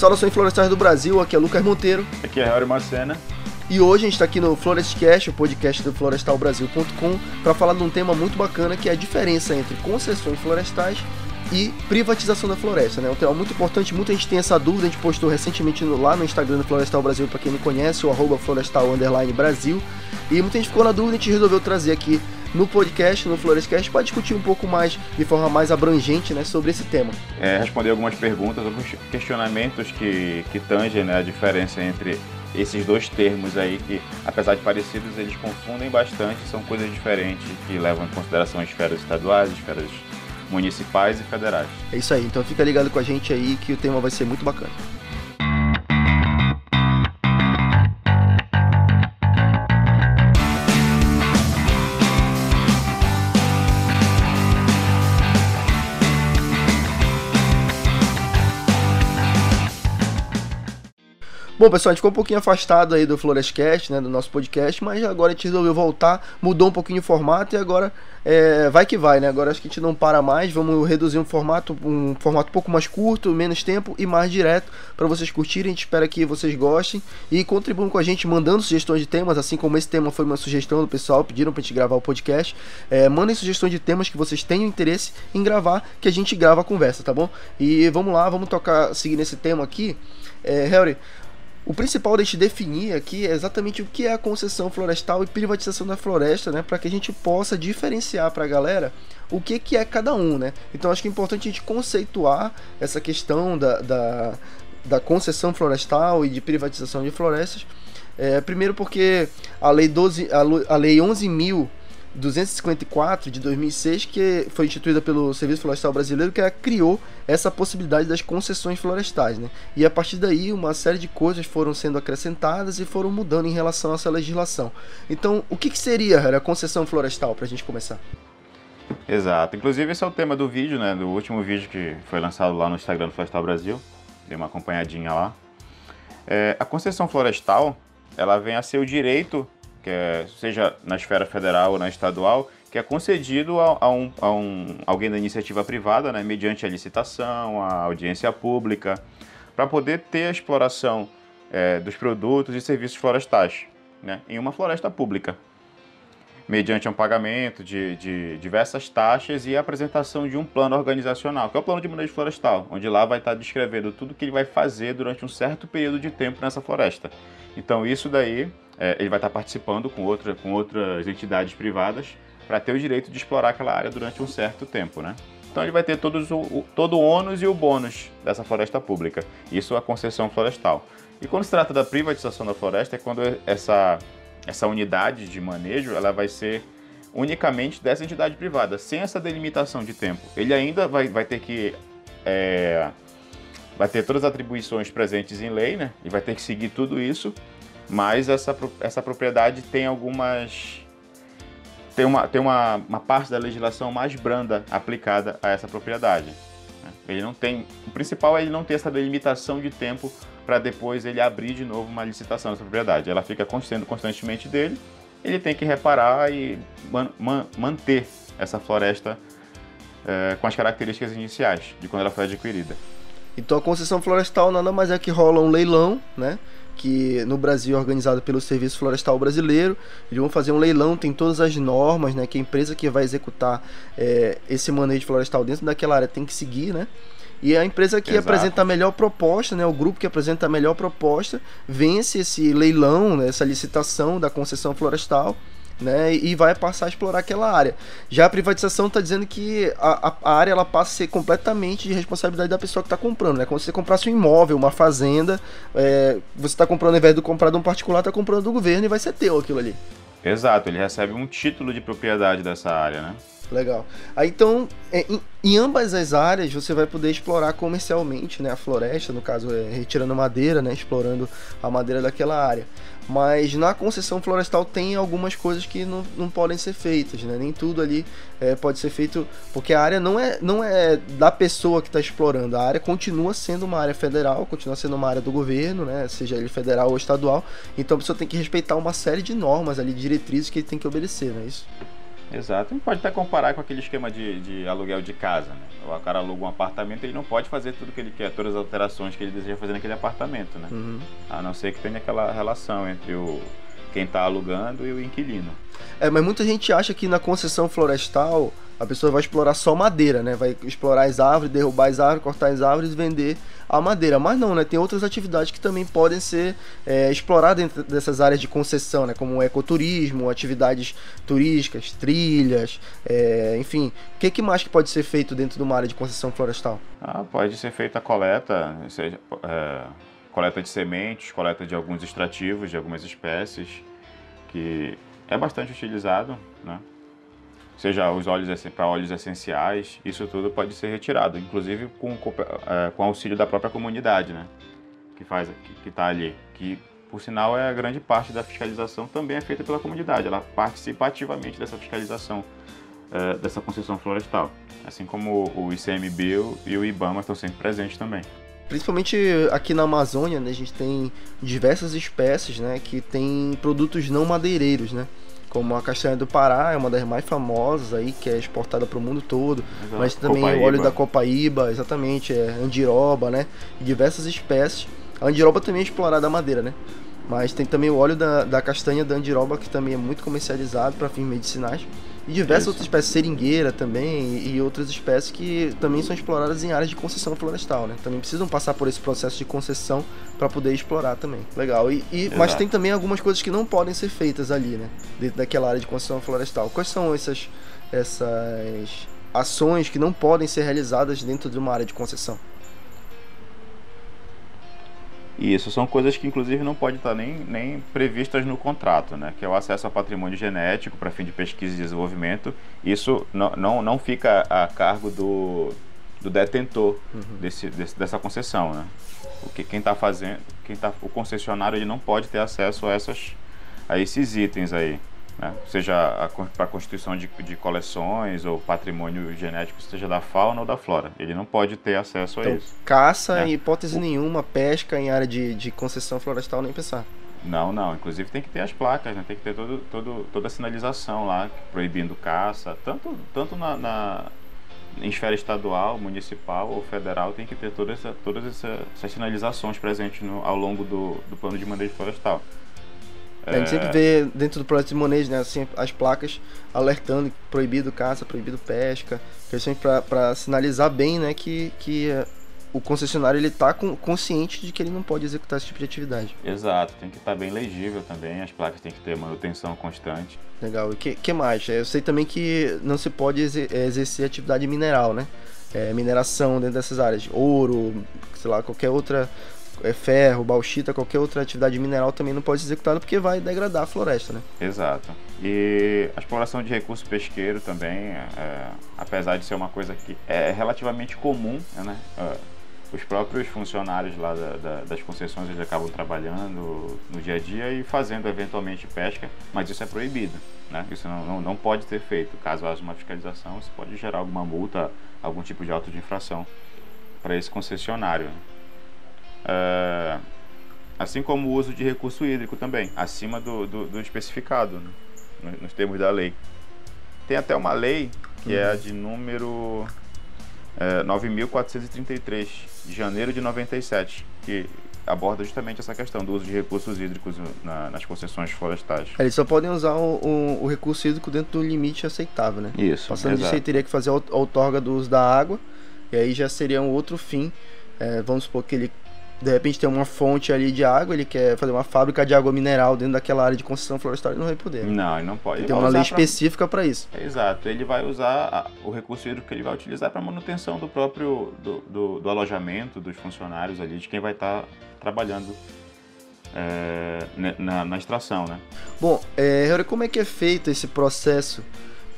Saudações florestais do Brasil, aqui é Lucas Monteiro. Aqui é Harry Macena. E hoje a gente está aqui no Florestcast, o podcast do florestalbrasil.com, para falar de um tema muito bacana que é a diferença entre concessões florestais e privatização da floresta, né? Um tema muito importante, muita gente tem essa dúvida, a gente postou recentemente no, lá no Instagram do Florestal Brasil, para quem não conhece, o arroba florestal Brasil. E muita gente ficou na dúvida, a gente resolveu trazer aqui no podcast, no Florescast, para discutir um pouco mais, de forma mais abrangente, né, sobre esse tema. É, responder algumas perguntas, alguns questionamentos que, que tangem né, a diferença entre esses dois termos aí que, apesar de parecidos, eles confundem bastante, são coisas diferentes que levam em consideração esferas estaduais, esferas municipais e federais. É isso aí, então fica ligado com a gente aí que o tema vai ser muito bacana. Bom, pessoal, a gente ficou um pouquinho afastado aí do Florescast, né, do nosso podcast, mas agora a gente resolveu voltar, mudou um pouquinho o formato e agora é, vai que vai, né? Agora acho que a gente não para mais, vamos reduzir um formato, um formato um pouco mais curto, menos tempo e mais direto para vocês curtirem. A gente espera que vocês gostem e contribuam com a gente mandando sugestões de temas, assim como esse tema foi uma sugestão do pessoal, pediram pra gente gravar o podcast. É, mandem sugestões de temas que vocês tenham interesse em gravar, que a gente grava a conversa, tá bom? E vamos lá, vamos tocar, seguir nesse tema aqui. É, Harry, o principal de gente definir aqui é exatamente o que é a concessão florestal e privatização da floresta, né, para que a gente possa diferenciar para a galera o que, que é cada um, né? Então acho que é importante a gente conceituar essa questão da, da, da concessão florestal e de privatização de florestas. É, primeiro porque a lei 12, a, a lei 11 mil 254 de 2006, que foi instituída pelo Serviço Florestal Brasileiro, que criou essa possibilidade das concessões florestais. Né? E a partir daí, uma série de coisas foram sendo acrescentadas e foram mudando em relação a essa legislação. Então, o que, que seria a concessão florestal, para a gente começar? Exato. Inclusive, esse é o tema do vídeo, né? do último vídeo que foi lançado lá no Instagram do Florestal Brasil. Dei uma acompanhadinha lá. É, a concessão florestal ela vem a ser o direito que é, seja na esfera federal ou na estadual, que é concedido a, a, um, a um, alguém da iniciativa privada, né, mediante a licitação, a audiência pública, para poder ter a exploração é, dos produtos e serviços florestais né, em uma floresta pública, mediante um pagamento de, de, diversas taxas e a apresentação de um plano organizacional, que é o plano de manejo florestal, onde lá vai estar descrevendo tudo que ele vai fazer durante um certo período de tempo nessa floresta. Então isso daí é, ele vai estar participando com, outra, com outras entidades privadas para ter o direito de explorar aquela área durante um certo tempo, né? Então ele vai ter todos o, todo o ônus e o bônus dessa floresta pública. Isso é a concessão florestal. E quando se trata da privatização da floresta, é quando essa, essa unidade de manejo ela vai ser unicamente dessa entidade privada, sem essa delimitação de tempo. Ele ainda vai, vai ter que é, vai ter todas as atribuições presentes em lei, né? E vai ter que seguir tudo isso, mas essa, essa propriedade tem algumas. tem, uma, tem uma, uma parte da legislação mais branda aplicada a essa propriedade. Né? Ele não tem. O principal é ele não ter essa delimitação de tempo para depois ele abrir de novo uma licitação dessa propriedade. Ela fica sendo constantemente dele, ele tem que reparar e man, man, manter essa floresta é, com as características iniciais de quando ela foi adquirida. Então a concessão florestal nada mais é que rola um leilão, né? Que no Brasil é organizado pelo Serviço Florestal Brasileiro. Eles vão fazer um leilão, tem todas as normas, né? Que a empresa que vai executar é, esse manejo florestal dentro daquela área tem que seguir, né? E a empresa que Exato. apresenta a melhor proposta, né, o grupo que apresenta a melhor proposta, vence esse leilão, né, essa licitação da concessão florestal né, e vai passar a explorar aquela área. Já a privatização está dizendo que a, a, área ela passa a ser completamente de responsabilidade da pessoa que está comprando. Né? Como se você comprasse um imóvel, uma fazenda, é, você está comprando, ao invés de comprar de um particular, está comprando do governo e vai ser teu aquilo ali. Exato, ele recebe um título de propriedade dessa área, né? Legal. Aí então, é, em, em, ambas as áreas você vai poder explorar comercialmente, né, a floresta, no caso é retirando madeira, né, explorando a madeira daquela área. Mas na concessão florestal tem algumas coisas que não, não podem ser feitas, né? Nem tudo ali é, pode ser feito, porque a área não é, não é da pessoa que está explorando, a área continua sendo uma área federal, continua sendo uma área do governo, né? Seja ele federal ou estadual. Então a pessoa tem que respeitar uma série de normas ali, diretrizes que ele tem que obedecer, não é isso? Exato. Gente pode até comparar com aquele esquema de, de aluguel de casa. Né? O cara aluga um apartamento ele não pode fazer tudo que ele quer, todas as alterações que ele deseja fazer naquele apartamento. Né? Uhum. A não ser que tenha aquela relação entre o quem está alugando e o inquilino. É, mas muita gente acha que na concessão florestal a pessoa vai explorar só madeira, né? Vai explorar as árvores, derrubar as árvores, cortar as árvores vender a madeira. Mas não, né? Tem outras atividades que também podem ser é, exploradas dentro dessas áreas de concessão, né? Como ecoturismo, atividades turísticas, trilhas, é, enfim. O que, que mais que pode ser feito dentro de uma área de concessão florestal? Ah, pode ser feita a coleta, seja, é, coleta de sementes, coleta de alguns extrativos de algumas espécies, que é bastante utilizado, né? Seja os óleos para óleos essenciais, isso tudo pode ser retirado, inclusive com, é, com auxílio da própria comunidade, né? Que faz, que está ali, que por sinal é a grande parte da fiscalização também é feita pela comunidade, ela participa ativamente dessa fiscalização é, dessa concessão florestal, assim como o ICMBio e o IBAMA estão sempre presentes também. Principalmente aqui na Amazônia, né, a gente tem diversas espécies, né, que tem produtos não madeireiros, né? Como a castanha do Pará, é uma das mais famosas aí, que é exportada para o mundo todo. Exato. Mas também Copaíba. o óleo da Copaíba, exatamente, é andiroba, né? E diversas espécies. A andiroba também é explorada a madeira, né? Mas tem também o óleo da, da castanha da andiroba, que também é muito comercializado para fins medicinais. E diversas Isso. outras espécies, seringueira também, e, outras espécies que também são exploradas em áreas de concessão florestal, né? Também precisam passar por esse processo de concessão para poder explorar também. Legal. E, e mas tem também algumas coisas que não podem ser feitas ali, né? Dentro daquela área de concessão florestal. Quais são essas, essas ações que não podem ser realizadas dentro de uma área de concessão? E isso são coisas que, inclusive, não podem estar nem, nem previstas no contrato, né? que é o acesso ao patrimônio genético para fim de pesquisa e desenvolvimento. Isso não, não, não fica a cargo do, do detentor uhum. desse, desse, dessa concessão. Né? O que quem está fazendo, quem tá, o concessionário ele não pode ter acesso a, essas, a esses itens aí né? seja para a constituição de, de, coleções ou patrimônio genético, seja da fauna ou da flora. Ele não pode ter acesso então, a isso. Caça, né? em hipótese o... nenhuma, pesca em área de, de concessão florestal, nem pensar. Não, não. Inclusive tem que ter as placas, né? tem que ter todo, todo, toda a sinalização lá, proibindo caça, tanto, tanto na, na em esfera estadual, municipal ou federal, tem que ter toda essa, todas essa, essas sinalizações presentes no, ao longo do, do plano de manejo florestal. É... A gente sempre vê dentro do projeto de Monet, né, assim, as placas alertando proibido caça, proibido pesca, sempre para sinalizar bem, né, que, que é, o concessionário ele está consciente de que ele não pode executar esse tipo de atividade. Exato, tem que estar tá bem legível também, as placas têm que ter manutenção constante. Legal, e que, que mais? Eu sei também que não se pode exercer atividade mineral, né? É, mineração dentro dessas áreas, ouro, sei lá, qualquer outra é, ferro, bauxita, qualquer outra atividade mineral também não pode ser executada porque vai degradar a floresta, né? Exato. E a exploração de recurso pesqueiro também, é, apesar de ser uma coisa que é relativamente comum, né? É, os próprios funcionários lá da, da, das concessões eles acabam trabalhando no dia a dia e fazendo eventualmente pesca, mas isso é proibido, né? Isso não, não, não pode ser feito. Caso haja uma fiscalização, isso pode gerar alguma multa, algum tipo de auto de infração para esse concessionário. É, assim como o uso de recurso hídrico também, acima do, do, do especificado, né, nos termos da lei. Tem até uma lei, que uhum. é a de número é, 9.433, de janeiro de 97, que aborda justamente essa questão do uso de recursos hídricos na, nas concessões florestais. Eles só podem usar o, o, o, recurso hídrico dentro do limite aceitável, né? Isso. Passando exato. disso aí teria que fazer a outorga do uso da água, e aí já seria um outro fim. É, vamos supor que ele de repente tem uma fonte ali de água, ele quer fazer uma fábrica de água mineral dentro daquela área de construção florestal, ele não vai poder. Não, ele não pode. Ele tem uma lei pra... específica para isso. Exato, ele vai usar o recurso hídrico que ele vai utilizar para manutenção do próprio do, do, do, alojamento dos funcionários ali, de quem vai estar tá trabalhando é, na, na, extração, né? Bom, é, como é que é feito esse processo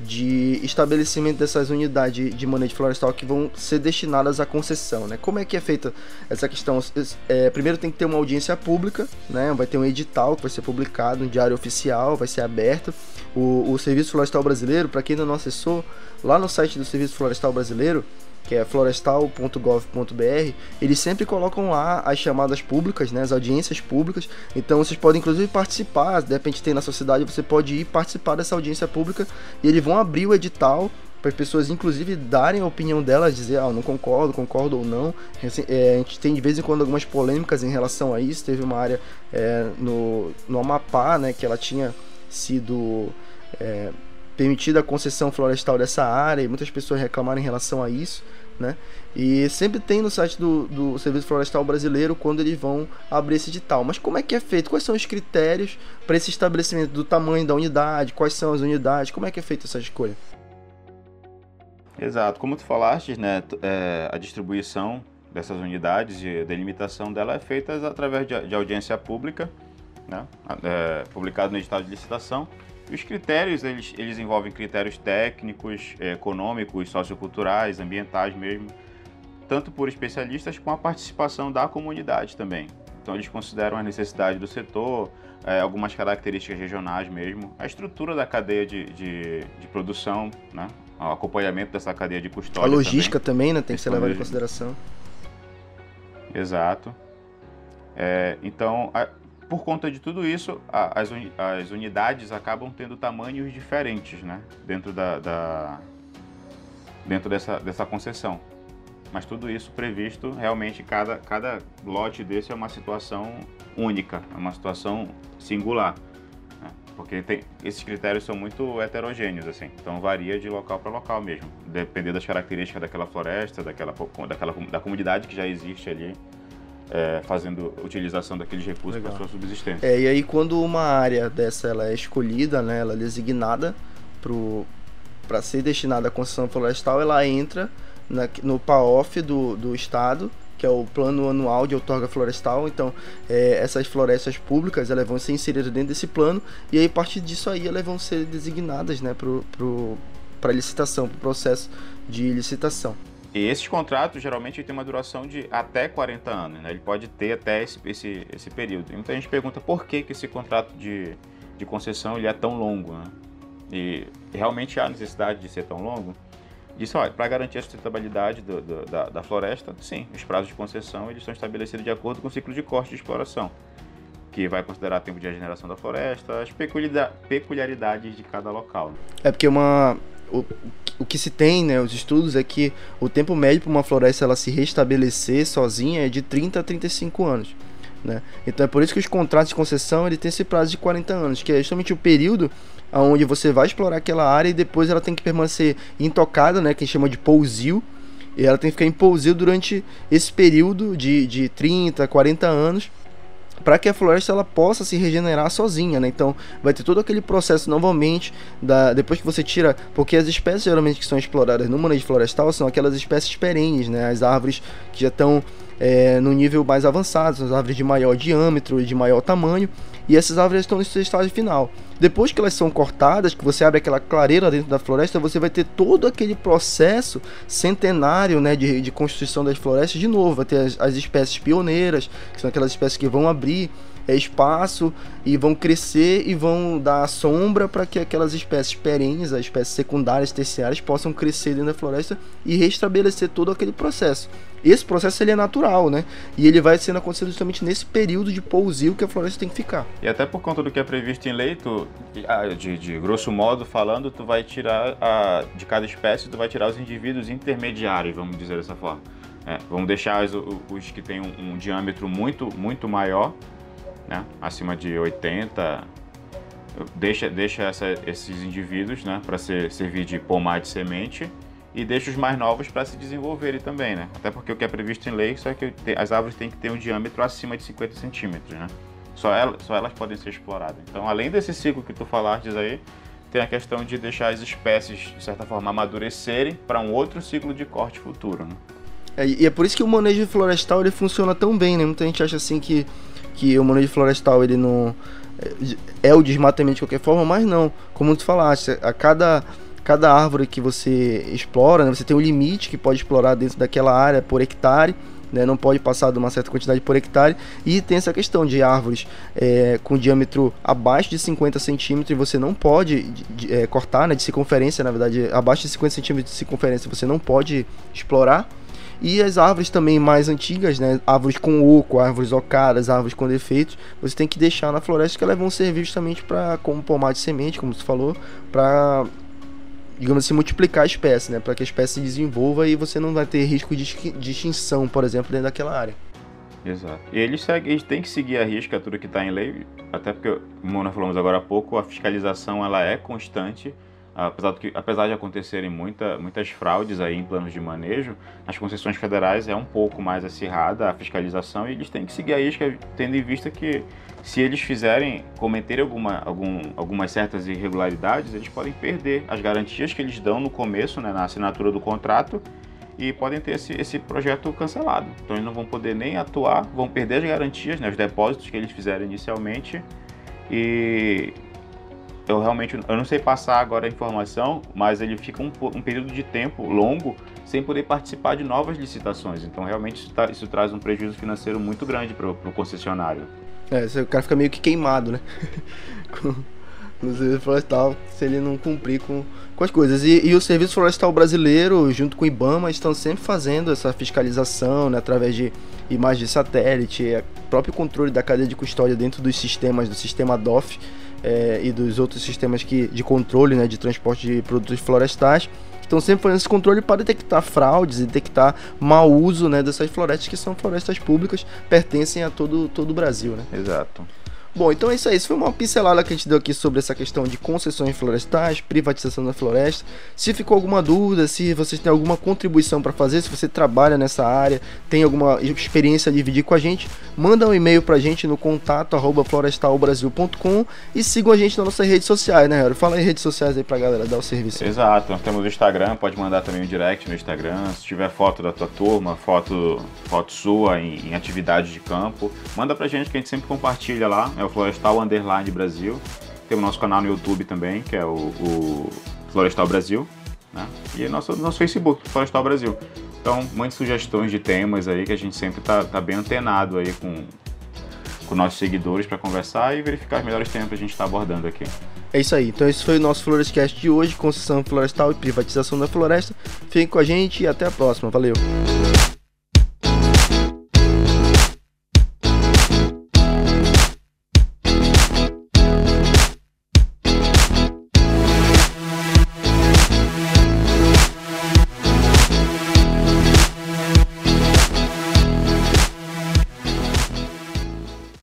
de estabelecimento dessas unidades de manejo florestal que vão ser destinadas à concessão, né? Como é que é feita essa questão? É, primeiro tem que ter uma audiência pública, né? Vai ter um edital que vai ser publicado no Diário Oficial, vai ser aberto. O, o Serviço Florestal Brasileiro, para quem ainda não acessou, lá no site do Serviço Florestal Brasileiro que é florestal.gov.br, eles sempre colocam lá as chamadas públicas, né, as audiências públicas. Então vocês podem inclusive participar, de repente tem na sua cidade, você pode ir participar dessa audiência pública e eles vão abrir o edital para as pessoas inclusive darem a opinião delas, dizer, ah, não concordo, concordo ou não. É, a gente tem de vez em quando algumas polêmicas em relação a isso. Teve uma área é, no, no Amapá, né, que ela tinha sido é, permitida a concessão florestal dessa área e muitas pessoas reclamaram em relação a isso né? E sempre tem no site do, do Serviço Florestal Brasileiro quando eles vão abrir esse edital. Mas como é que é feito? Quais são os critérios para esse estabelecimento do tamanho da unidade? Quais são as unidades? Como é que é feita essa escolha? Exato. Como tu falaste, né, é, a distribuição dessas unidades e a delimitação dela é feita através de, de audiência pública, né, é, publicado no edital de licitação os critérios, eles, eles envolvem critérios técnicos, econômicos, socioculturais, ambientais mesmo, tanto por especialistas com a participação da comunidade também. Então eles consideram a necessidade do setor, é, algumas características regionais mesmo, a estrutura da cadeia de, de, de produção, né? o acompanhamento dessa cadeia de custódia. A logística também, também né? tem que ser levada em consideração. Exato. É, então, a, por conta de tudo isso, as, as, unidades acabam tendo tamanhos diferentes, né? Dentro da, da, dentro dessa, dessa concessão. Mas tudo isso previsto, realmente cada, cada lote desse é uma situação única, é uma situação singular. Né? Porque tem, esses critérios são muito heterogêneos, assim. Então varia de local para local mesmo. Dependendo das características daquela floresta, daquela, daquela, da comunidade que já existe ali é, fazendo utilização daqueles recursos para sua subsistência. É, e aí quando uma área dessa ela é escolhida, né, ela é designada para ser destinada à construção florestal, ela entra na, no PAOF do, do estado, que é o plano anual de outorga florestal. Então, é, essas florestas públicas elas vão ser inseridas dentro desse plano e aí a partir disso aí elas vão ser designadas, né, para pro, pro, licitação, para o processo de licitação. E esses contratos geralmente têm uma duração de até 40 anos, né? Ele pode ter até esse, esse, esse período. Então a gente pergunta por que, que esse contrato de, de concessão ele é tão longo, né? E realmente há necessidade de ser tão longo? Isso, olha, para garantir a sustentabilidade do, do, da, da, floresta, sim, os prazos de concessão eles são estabelecidos de acordo com o ciclo de corte de exploração, que vai considerar tempo de regeneração da floresta, as peculiaridades de cada local. É porque uma, o, o que se tem, né, os estudos é que o tempo médio para uma floresta ela se restabelecer sozinha é de 30 a 35 anos. Né? Então é por isso que os contratos de concessão ele tem esse prazo de 40 anos, que é justamente o período onde você vai explorar aquela área e depois ela tem que permanecer intocada, né, que chama de pousio, e ela tem que ficar em pousio durante esse período de, de 30, 40 anos para que a floresta ela possa se regenerar sozinha, né? Então vai ter todo aquele processo novamente da depois que você tira, porque as espécies geralmente que são exploradas no manejo florestal são aquelas espécies perenes, né? As árvores que já estão é, no nível mais avançado, as árvores de maior diâmetro e de maior tamanho, e essas árvores estão no seu estágio final. Depois que elas são cortadas, que você abre aquela clareira dentro da floresta, você vai ter todo aquele processo centenário né, de, de construção das florestas de novo. Vai ter as, as espécies pioneiras, que são aquelas espécies que vão abrir é, espaço e vão crescer e vão dar sombra para que aquelas espécies perenes, as espécies secundárias, terciárias, possam crescer dentro da floresta e restabelecer todo aquele processo. Esse processo ele é natural, né? E ele vai sendo acontecido justamente nesse período de pousio que a floresta tem que ficar. E até por conta do que é previsto em lei, tu, de, de grosso modo falando, tu vai tirar a, de cada espécie, tu vai tirar os indivíduos intermediários, vamos dizer dessa forma. É, vamos deixar os, os que têm um, um, diâmetro muito, muito maior, né? acima de 80, deixa, deixa essa, esses indivíduos né? para ser, servir de pomar de semente e deixa os mais novos para se desenvolverem também, né? Até porque o que é previsto em lei só é que as árvores têm que ter um diâmetro acima de 50 centímetros, né? Só elas, só elas podem ser exploradas. Então, além desse ciclo que tu falaste aí, tem a questão de deixar as espécies, de certa forma, amadurecerem para um outro ciclo de corte futuro, né? É, e é por isso que o manejo florestal ele funciona tão bem, né? Muita gente acha assim que, que o manejo florestal ele não é, é o desmatamento de qualquer forma, mas não. Como tu falaste, a cada cada árvore que você explora, né, você tem um limite que pode explorar dentro daquela área por hectare. né? Não pode passar de uma certa quantidade por hectare. E tem essa questão de árvores é, com diâmetro abaixo de 50 centímetros você não pode de, é, cortar, né? De circunferência, na verdade, abaixo de 50 centímetros de circunferência você não pode explorar. E as árvores também mais antigas, né? Árvores com oco, árvores ocadas, árvores com defeitos, você tem que deixar na floresta que elas vão servir justamente para como pomar de semente, como você falou, para digamos assim, multiplicar a espécie, né? Para que a espécie se desenvolva e você não vai ter risco de, de extinção, por exemplo, dentro daquela área. Exato. E eles, seguem, eles têm que seguir a risca tudo que está em lei, até porque, como nós falamos agora há pouco, a fiscalização ela é constante apesar, que, apesar de acontecerem muita, muitas fraudes aí em planos de manejo, nas concessões federais é um pouco mais acirrada a fiscalização e eles têm que seguir a isca, tendo em vista que se eles fizerem, cometerem alguma, algum, algumas certas irregularidades, eles podem perder as garantias que eles dão no começo, né, na assinatura do contrato, e podem ter esse, esse projeto cancelado. Então eles não vão poder nem atuar, vão perder as garantias, né, os depósitos que eles fizeram inicialmente, e eu realmente eu não sei passar agora a informação, mas ele fica um, um período de tempo longo sem poder participar de novas licitações. Então, realmente, isso, tá, isso traz um prejuízo financeiro muito grande para o concessionário. É, o cara fica meio que queimado, né? no serviço florestal, se ele não cumprir com, com as coisas. E, e, o Serviço Florestal Brasileiro, junto com o IBAMA, estão sempre fazendo essa fiscalização né, através de imagens de satélite, é, próprio controle da cadeia de custódia dentro dos sistemas, do sistema DOF é, e dos outros sistemas que, de controle né, de transporte de produtos florestais. Estão sempre fazendo esse controle para detectar fraudes e detectar mau uso né, dessas florestas que são florestas públicas, pertencem a todo, todo o Brasil. Né? Exato. Bom, então é isso aí. Isso foi uma pincelada que a gente deu aqui sobre essa questão de concessões florestais, privatização da floresta. Se ficou alguma dúvida, se vocês têm alguma contribuição para fazer, se você trabalha nessa área, tem alguma experiência a dividir com a gente, manda um e-mail para a gente no contato florestalbrasil.com e sigam a gente nas nossas redes sociais, né, Harry? Fala aí redes sociais aí pra galera dar o serviço. Exato, nós temos o Instagram, pode mandar também um direct no Instagram. Se tiver foto da tua turma, foto, foto sua em, em atividade de campo, manda pra gente que a gente sempre compartilha lá é o Florestal Underline Brasil. Tem o nosso canal no YouTube também, que é o, o Florestal Brasil. Né? E nosso, nosso Facebook, Florestal Brasil. Então, mande sugestões de temas aí, que a gente sempre está tá bem antenado aí com, com nossos seguidores para conversar e verificar os melhores temas que a gente está abordando aqui. É isso aí. Então esse foi o nosso Florescast de hoje, concessão florestal e privatização da floresta. Fiquem com a gente e até a próxima. Valeu!